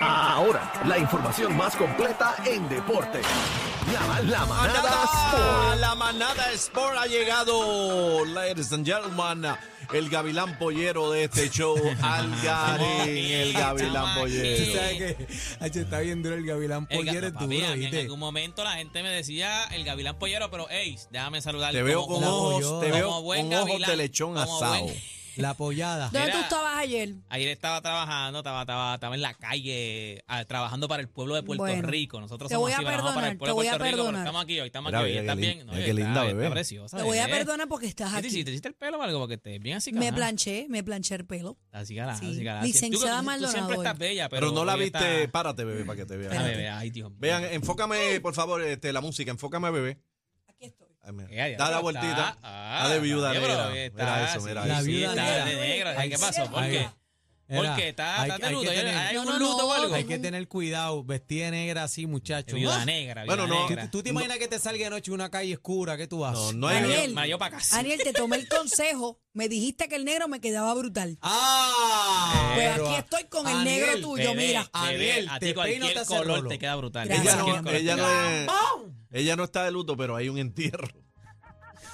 Ahora, la información más completa en deporte. La, la manada Sport. La manada Sport ha llegado, ladies and gentlemen. El gavilán pollero de este show, Algarín, el gavilán pollero. sabes que Hacho, está bien duro el gavilán El pollero, ga- papi, en algún momento la gente me decía el gavilán pollero, pero hey, déjame saludar. Te veo con ojos, te veo con ojos de lechón asado. La apoyada. ¿Dónde Mira. tú estabas ayer? Ayer estaba trabajando, estaba, estaba, estaba en la calle ah, trabajando para el pueblo de Puerto Bueno, Rico. Nosotros te somos voy a así, trabajamos para perdonar, el pueblo te voy de a Puerto Rico, pero perdonar. estamos aquí hoy, estamos Mira, aquí hoy. mira ¿Estás qué bien? lin- No, mira qué está- linda, está bebé. preciosa, Te voy a bebé. perdonar porque estás ¿Qué te hiciste? ¿Te aquí. hiciste el pelo o algo? Porque te bien así, Me ajá. planché, me planché el pelo. Así, cara, Sí. así, cara. Licenciada Tú- tú, Maldonado siempre estás bella, pero, Pero no la hoy viste, está- párate, bebé, para que te vean. Ah, bebé, ay, Dios mío. Vean, enfócame, por favor, este, la música, enfócame, bebé. Aquí estoy. Ay, mira. Eh, adiós, Da la está- vueltita. Ah, Está de viuda oye, negra. Mira eso, mira La eso. viuda negra. de negro. Ay, ¿Qué pasó? ¿Por qué? ¿Por Era, qué? ¿Está, hay- está hay de luto? tener- ¿Hay No, no, o no, algo? Hay que tener cuidado, vestida negra así, muchacho. Viuda negra, Bueno, no, negra. ¿Tú te imaginas que te salga de noche una calle oscura? ¿Qué tú haces? No, no hay Daniel. Me dio para casa. Aniel, te tomé el consejo. Me dijiste que el negro me quedaba brutal. ¡Ah! Pues Pero, aquí estoy con el negro tuyo, Bebé, mira. Aniel, a te ti cualquier te hace color rolo. te queda brutal. Ella no, color ella te no queda- es- ella no está de luto, pero hay un entierro.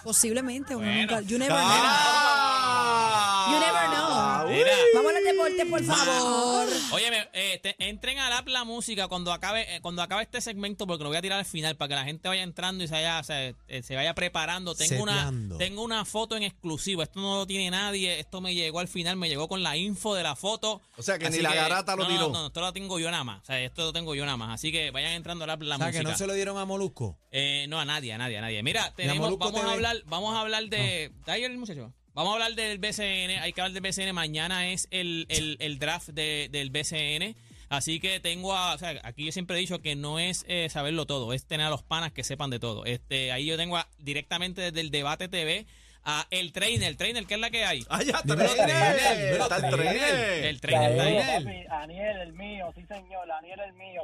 Posiblemente. uno Bueno. nunca- you never know. ¡Ah! You never know. Mira. Vamos al deporte, por favor. Óyeme, eh, te- entren al app la música cuando acabe eh, cuando acabe este segmento porque lo voy a tirar al final para que la gente vaya entrando y se vaya, se, eh, se vaya preparando. Tengo una, tengo una foto en exclusivo. Esto no lo tiene nadie. Esto me llegó al final, me llegó con la info de la foto. O sea, que Así ni la garata lo no, tiró. No, no, esto lo tengo yo nada más. O sea, esto lo tengo yo nada más. Así que vayan entrando al app la O sea, música. que no se lo dieron a Molusco. Eh, no, a nadie, a nadie, a nadie. Mira, a tenemos, Molusco vamos a hablar, vamos a hablar de. ¿Está ahí el muchacho? Vamos a hablar del BCN, hay que hablar del BCN. Mañana es el, el, draft de- del BCN. Así que tengo a, o sea, aquí yo siempre he dicho que no es eh, saberlo todo, es tener a los panas que sepan de todo. Este, ahí yo tengo a- directamente desde el debate TV a el trainer, el trainer, ¿qué es la que hay? ¡Ah, ya! Dímelo, trainer, ¡Está el trainer. El trainer está ahí. Daniel. papi, Aniel, el mío, sí señor, Aniel, el mío.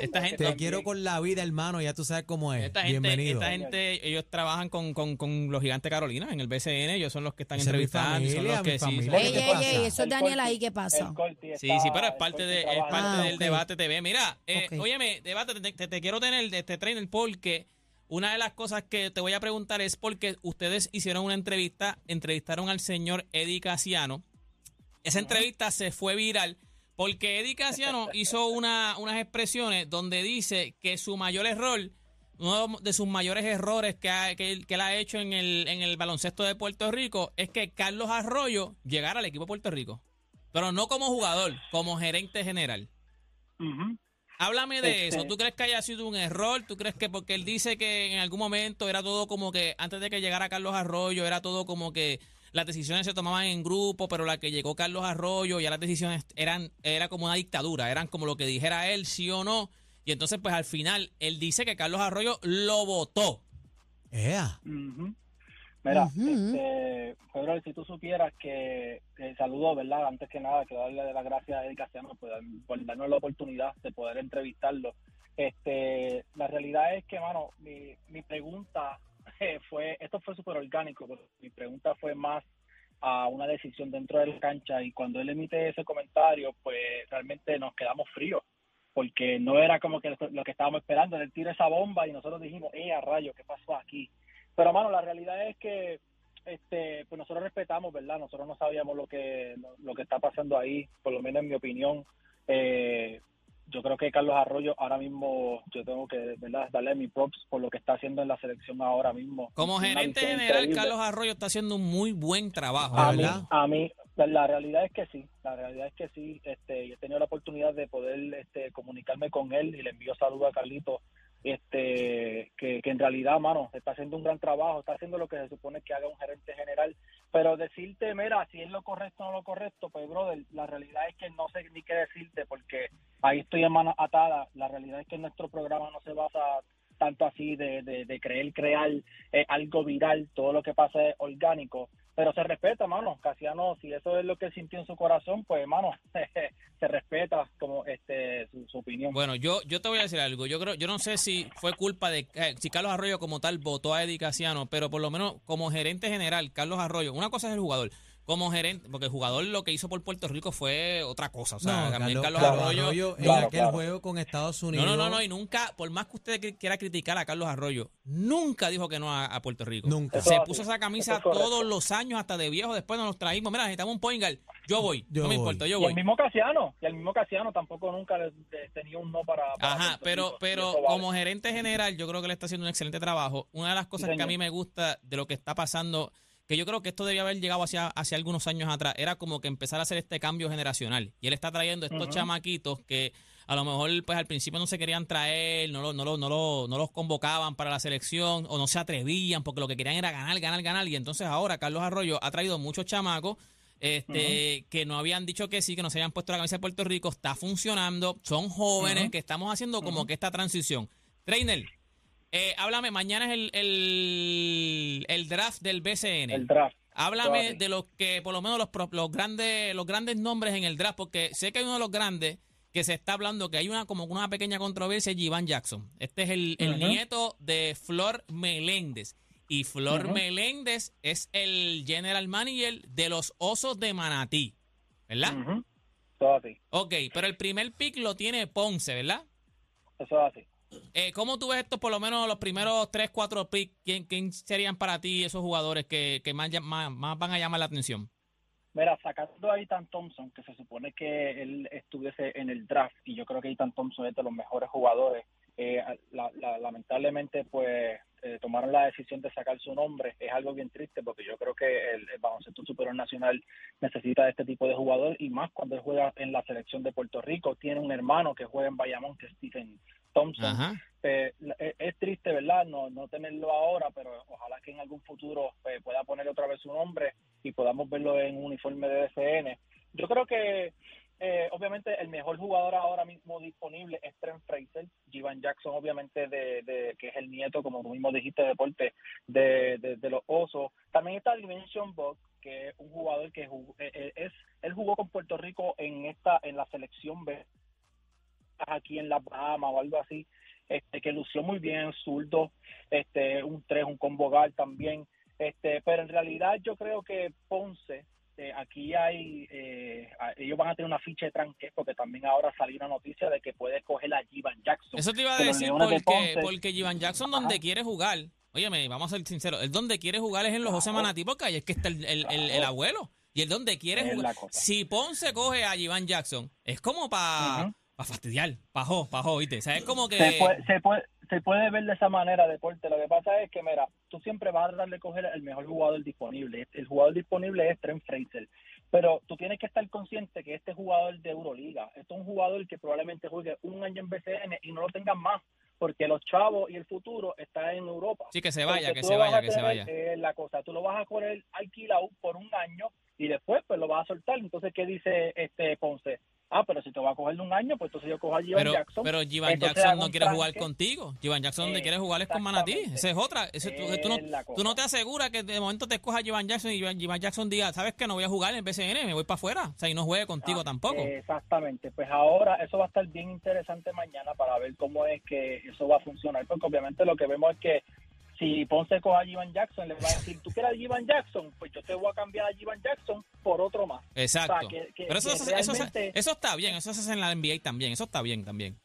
Esta gente- Que Te quiero con la vida, hermano. Ya tú sabes cómo es. Esta gente, Bienvenido. esta gente, ellos trabajan con, con, con los gigantes Carolina en el BCN, ellos son los que están Esa entrevistando, son los que sí, familia. son- ¿Qué Ey, ey, ey, eso es El Daniel ahí, ¿qué pasa? el Sí, sí, pero es el parte, de, es parte Ah, del debate TV. Mira, eh, óyeme, debate, te, te- te quiero tener de este trainer porque una de las cosas que te voy a preguntar es porque ustedes hicieron una entrevista, entrevistaron al señor Eddie Casiano. Esa entrevista se fue viral porque Eddie Casiano hizo una, unas expresiones donde dice que su mayor error, uno de sus mayores errores que, ha- que, él- que él ha hecho en el, en el baloncesto de Puerto Rico es que Carlos Arroyo llegara al equipo de Puerto Rico. Pero no como jugador, como gerente general. Háblame de Este- eso. ¿Tú crees que haya sido un error? ¿Tú crees que porque él dice que en algún momento era todo como que antes de que llegara Carlos Arroyo era todo como que las decisiones se tomaban en grupo, pero la que llegó Carlos Arroyo ya las decisiones eran era como una dictadura, eran como lo que dijera él sí o no. Y entonces pues al final él dice que Carlos Arroyo lo votó. Ea. Ujú. Mira, este, Pedro, si tú supieras que, que saludo, ¿verdad? Antes que nada, quiero darle las gracias a Eddie por, por darnos la oportunidad de poder entrevistarlo. Este, la realidad es que, mano, mi, mi pregunta eh, fue, esto fue súper orgánico, pero mi pregunta fue más a una decisión dentro de la cancha y cuando él emite ese comentario, pues realmente nos quedamos fríos porque no era como que lo que estábamos esperando, él tira esa bomba y nosotros dijimos, eh, a rayo, ¿qué pasó aquí? Pero, mano, la realidad es que este pues nosotros respetamos, ¿verdad? Nosotros no sabíamos lo que lo, lo que está pasando ahí, por lo menos en mi opinión. Eh, yo creo que Carlos Arroyo ahora mismo, yo tengo que, ¿verdad? Darle mi props por lo que está haciendo en la selección ahora mismo. Como Una gerente general, increíble. Carlos Arroyo está haciendo un muy buen trabajo, A mí, ¿verdad? a mí, la realidad es que sí, la realidad es que sí. Este, yo he tenido la oportunidad de poder este, comunicarme con él y le envío saludos a Carlito, este, que, que en realidad, mano, está haciendo un gran trabajo, está haciendo lo que se supone que haga un gerente general. Pero decirte, mira, si es lo correcto o no lo correcto, pues, brother, la realidad es que no sé ni qué decirte porque ahí estoy en manos atadas. La realidad es que nuestro programa no se basa tanto así de, de, de creer crear eh, algo viral, todo lo que pasa es orgánico, pero se respeta, mano. Casiano, si eso es lo que sintió en su corazón, pues, mano, se respeta como este su, su opinión. Bueno, yo, yo te voy a decir algo. Yo creo, yo no sé si fue culpa de eh, si Carlos Arroyo como tal votó a Eddie Casiano, pero por lo menos como gerente general, Carlos Arroyo, una cosa es el jugador. Como gerente, porque el jugador lo que hizo por Puerto Rico fue otra cosa. O sea, no, también Carlos, Arroyo. Arroyo en Claro, aquel claro. juego con Estados Unidos. no, no, no, y nunca, por más que usted quiera criticar a Carlos Arroyo, nunca dijo que no a, a Puerto Rico. Nunca. Eso Se puso así. esa camisa es todos los años, hasta de viejo. Después nos los traímos. Mira, necesitamos un point guard. Yo voy. Yo no me voy. importa, yo y voy. el mismo Casiano, y el mismo Casiano tampoco nunca le- le tenía un no para, para Ajá, Puerto pero, Rico, pero vale. como gerente general, yo creo que le está haciendo un excelente trabajo. Una de las cosas que a mí me gusta de lo que está pasando, que yo creo que esto debía haber llegado hacia, hacia algunos años atrás, era como que empezar a hacer este cambio generacional. Y él está trayendo estos Ujú. chamaquitos que a lo mejor pues al principio no se querían traer, no, lo- no, lo- no, lo- no los convocaban para la selección o no se atrevían porque lo que querían era ganar, ganar, ganar. Y entonces ahora Carlos Arroyo ha traído muchos chamacos este, que no habían dicho que sí, que no se habían puesto la camisa de Puerto Rico, está funcionando, son jóvenes, que estamos haciendo como que esta transición. Trainer, eh, háblame, mañana es el, el, el draft del BCN. el draft. Háblame de los que, por lo menos los, los grandes, los grandes nombres en el draft, porque sé que hay uno de los grandes que se está hablando que hay una como una pequeña controversia, Givan Jackson. Este es el, el nieto de Flor Meléndez. Y Flor. Meléndez es el general manager de los Osos de Manatí. ¿Verdad? Ujú. Todo así, Ok, pero el primer pick lo tiene Ponce, ¿verdad? eso es así. Eh, ¿Cómo tú ves estos, por lo menos los primeros 3, 4 picks? ¿Quién, quién serían para ti esos jugadores que, más, más, más van a llamar la atención? Mira, sacando a Ethan Thompson, que se supone que él estuviese en el draft, y yo creo que Ethan Thompson es de los mejores jugadores, eh, la- la- lamentablemente pues eh, tomaron la decisión de sacar su nombre. Es algo bien triste porque yo creo que el, el baloncesto superior nacional necesita de este tipo de jugador y más cuando él juega en la selección de Puerto Rico. Tiene un hermano que juega en Bayamón, que es Stephen Thompson. Ajá. Eh, la- es, triste, ¿verdad? No, no tenerlo ahora, pero ojalá que en algún futuro eh, pueda poner otra vez su nombre y podamos verlo en un uniforme de DCN. Yo creo que, eh, obviamente, el mejor jugador ahora mismo disponible es Trent Fraser. Jivan Jackson, obviamente, de, de- que es el nieto, como tú mismo dijiste, deporte de, de, de los Osos. También está Dimension Buck, que es un jugador que jugó- eh, eh, es él jugó con Puerto Rico en esta en la selección B aquí en las Bahamas o algo así este que lució muy bien zurdo este un 3 un combo guard también este pero en realidad yo creo que Ponce eh, aquí hay eh, ellos van a tener una ficha de tranque porque también ahora salió una noticia de que puede coger a Jivan Jackson Eso te iba a decir Leones de porque, Ponce. porque Jivan Jackson donde Ajá. quiere jugar, óyeme, vamos a ser sinceros, él donde quiere jugar es en los José Claro. Manatí porque ahí es que está el, el- el- el abuelo. Y él donde quiere Es jugar. Si Ponce coge a Jivan Jackson, es como para Ujú. fastidiar, pajó, pajó, ¿viste? O sea, es como que... se puede, se puede se puede ver de esa manera deporte lo que pasa es que mira tú siempre vas a tratar de coger el mejor jugador disponible el jugador disponible es Trent Fraser pero tú tienes que estar consciente que este jugador de Euroliga este es un jugador que probablemente juegue un año en BCN y no lo tengan más porque los chavos y el futuro está en Europa Sí, que se vaya, Porque que se vaya, a que se tener, vaya. eh, la cosa, tú lo vas a correr alquilado por un año y después pues lo vas a soltar. Entonces, ¿qué dice este Ponce? Ah, pero si te va a coger de un año, pues entonces yo cojo a Jivan Pero, Jackson. pero Jivan Jackson no quiere jugar contigo. Jivan Jackson donde quiere jugar es con Manatí. Esa es otra. Ese- tú, tú no, tú no te aseguras que de momento te escoja Jivan Jackson y Jivan Jackson diga, ¿sabes que No voy a jugar en el BCN, me voy para afuera. O sea, y no juegue contigo Ah, tampoco. Exactamente. Pues ahora eso va a estar bien interesante mañana para ver cómo es que eso va a funcionar. Porque obviamente lo que vemos es que si Ponce coge a Jivan Jackson, le va a decir, ¿tú quieres a Jivan Jackson? Pues yo te voy a cambiar a Jivan Jackson por otro más. Exacto. o sea, que- que- pero eso, que eso, eso- realmente- eso está bien, eso se hace en la NBA también, eso está bien también.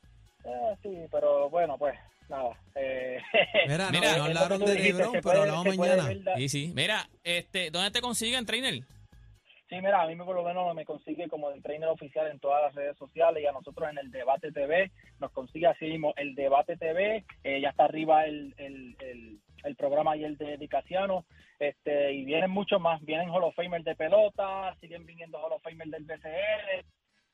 Eh, sí, pero bueno, pues nada. Eh, Mira, no, Mira, no hablaron de LeBron, pero puede- hablamos mañana. ver Sí, sí. Mira, este, ¿dónde te consiguen, trainer? Sí, mira, a mí por lo menos me consigue como el trainer oficial en todas las redes sociales y a nosotros en el Debate TV nos consigue así mismo el Debate TV, eh, ya está arriba el, el, el, el programa y el de Dicasiano, este, y vienen muchos más, vienen Hall of Famer de pelota, siguen viniendo Hall of Famer del BCN,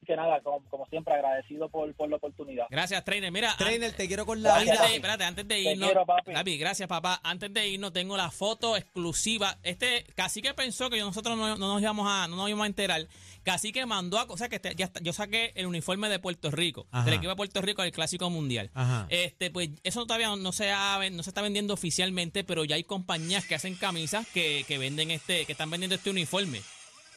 que nada, como, como siempre, agradecido por, por la oportunidad. Gracias, trainer. Mira, Trainer, te quiero con la Antes vida. de, espérate, antes de Te irnos. quiero, papi. gracias, papá. Antes de irnos, tengo la foto exclusiva. Este Cacique pensó que nosotros no, no nos íbamos a, no nos íbamos a enterar. Cacique mandó a. O sea, que este- ya está- yo saqué el uniforme de Puerto Rico, Ajá. del equipo de Puerto Rico del Clásico Mundial. Ajá. Este, pues eso todavía no, no se ha, no se está vendiendo oficialmente, pero ya hay compañías que hacen camisas que, que venden este, que están vendiendo este uniforme.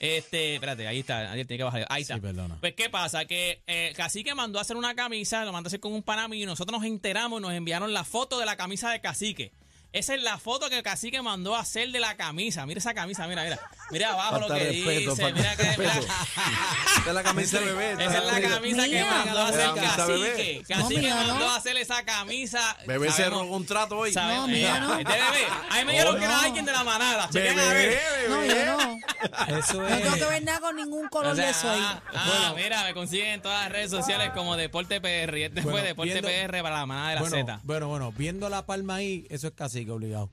Este, espérate, ahí está, ahí tiene que bajar. Ahí está. Sí, perdona. Pues, ¿qué pasa? Que eh, Cacique mandó a hacer una camisa, lo mandó a hacer con un panamí y nosotros nos enteramos y nos enviaron la foto de la camisa de Cacique. Esa es la foto que Cacique mandó a hacer de la camisa. Mira esa camisa, mira, mira. Mira abajo Falta lo que respeto, dice. Mira que, mira. Esta es la camisa de bebé. Esa es la camisa que mandó a hacer bebé. Cacique. No, Cacique mira, mandó no. a hacer esa camisa. Bebé cerró un trato hoy. sabemos- No, mira, no. De bebé. A mí me dijeron Oh, que era no. alguien de la manada. Chequen a Bebé, ver. No, bebé. yo no. Eso No es. tengo que ver nada con ningún color O sea, de eso ahí. ah, ah, mira, me consiguen en todas las redes sociales como Deporte PR. Y este Bueno, fue Deporte viendo- PR para la manada de la bueno, Z. bueno, bueno, viendo la palma ahí, eso es cacique see you go, Leo.